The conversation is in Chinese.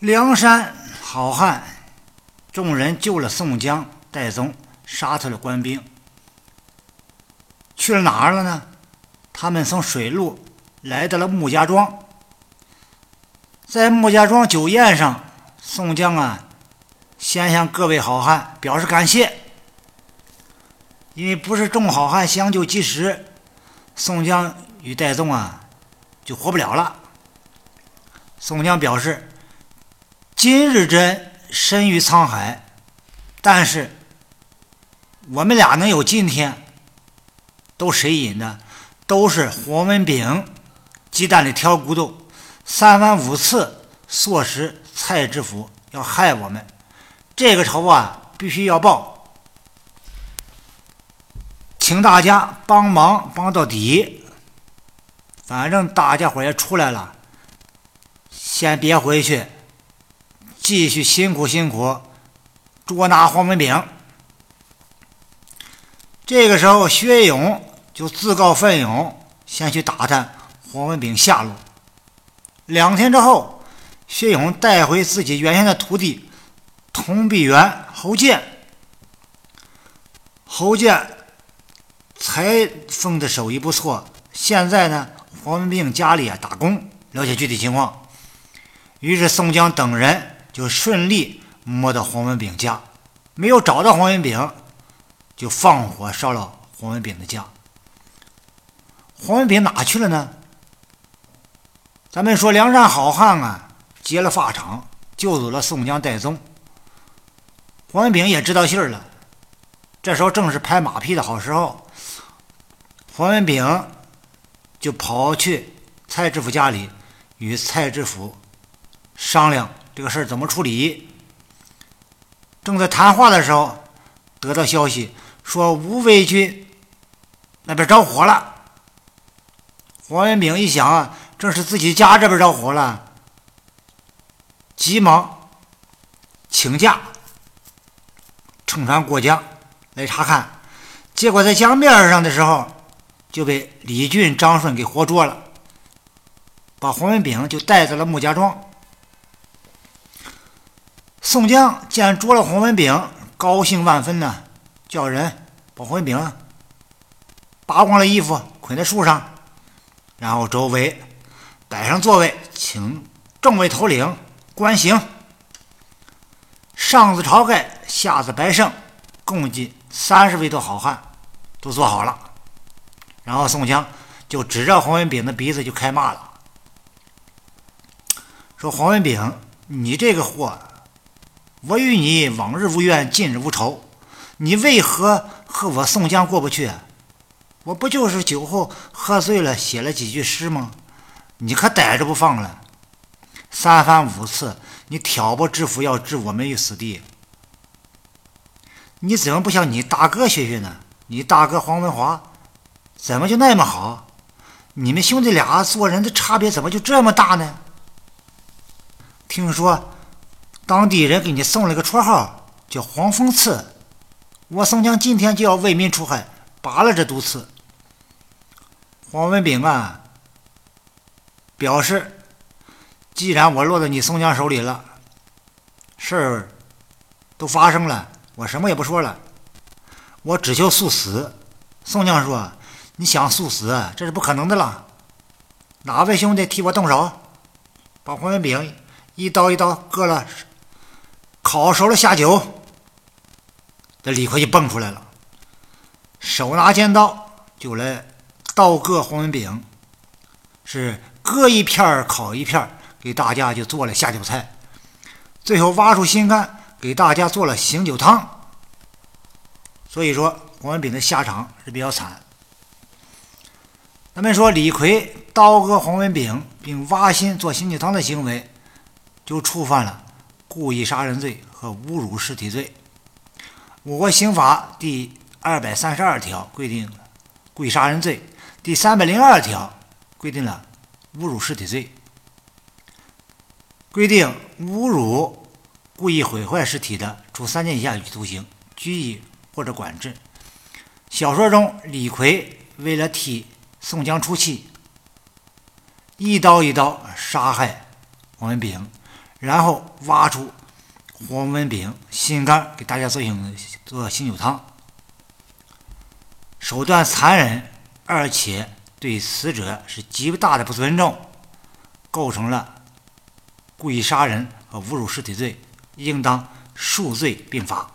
梁山好汉，众人救了宋江、戴宗，杀退了官兵，去了哪儿了呢？他们从水路来到了穆家庄，在穆家庄酒宴上，宋江啊，先向各位好汉表示感谢，因为不是众好汉相救及时，宋江与戴宗啊就活不了了。宋江表示。今日真身于沧海，但是我们俩能有今天，都谁引的？都是黄文炳鸡蛋里挑骨头，三番五次唆使蔡知府要害我们，这个仇啊必须要报，请大家帮忙帮到底。反正大家伙也出来了，先别回去。继续辛苦辛苦，捉拿黄文炳。这个时候，薛勇就自告奋勇，先去打探黄文炳下落。两天之后，薛勇带回自己原先的徒弟童碧元侯健。侯健裁缝的手艺不错，现在呢，黄文炳家里啊打工，了解具体情况。于是宋江等人。就顺利摸到黄文炳家，没有找到黄文炳，就放火烧了黄文炳的家。黄文炳哪去了呢？咱们说梁山好汉啊，劫了法场，救走了宋江、戴宗。黄文炳也知道信儿了，这时候正是拍马屁的好时候。黄文炳就跑去蔡知府家里，与蔡知府商量。这个事儿怎么处理？正在谈话的时候，得到消息说吴卫军那边着火了。黄文炳一想啊，正是自己家这边着火了，急忙请假乘船过江来查看。结果在江面上的时候，就被李俊、张顺给活捉了，把黄文炳就带到了穆家庄。宋江见捉了黄文炳，高兴万分呢，叫人把黄文炳扒光了衣服，捆在树上，然后周围摆上座位，请众位头领观刑。上自晁盖，下自白胜，共计三十位多好汉都坐好了。然后宋江就指着黄文炳的鼻子就开骂了，说：“黄文炳，你这个货！”我与你往日无冤，近日无仇，你为何和我宋江过不去？我不就是酒后喝醉了，写了几句诗吗？你可逮着不放了？三番五次，你挑拨知府要置我们于死地，你怎么不向你大哥学学呢？你大哥黄文华怎么就那么好？你们兄弟俩做人的差别怎么就这么大呢？听说。当地人给你送了个绰号，叫黄蜂刺。我宋江今天就要为民除害，拔了这毒刺。黄文炳啊，表示，既然我落到你宋江手里了，事儿都发生了，我什么也不说了，我只求速死。宋江说：“你想速死，这是不可能的了。哪位兄弟替我动手，把黄文炳一刀一刀割了？”烤熟了下酒，这李逵就蹦出来了，手拿尖刀就来刀割黄文炳，是割一片烤一片给大家就做了下酒菜，最后挖出心肝给大家做了醒酒汤。所以说黄文炳的下场是比较惨。咱们说李逵刀割黄文炳并挖心做醒酒汤的行为，就触犯了。故意杀人罪和侮辱尸体罪，我国刑法第二百三十二条规定故意杀人罪，第三百零二条规定了侮辱尸体罪，规定侮辱、故意毁坏尸体的，处三年以下有期徒刑、拘役或者管制。小说中，李逵为了替宋江出气，一刀一刀杀害王文炳。然后挖出黄文炳心肝，给大家做醒做醒酒汤。手段残忍，而且对死者是极大的不尊重，构成了故意杀人和侮辱尸体罪，应当数罪并罚。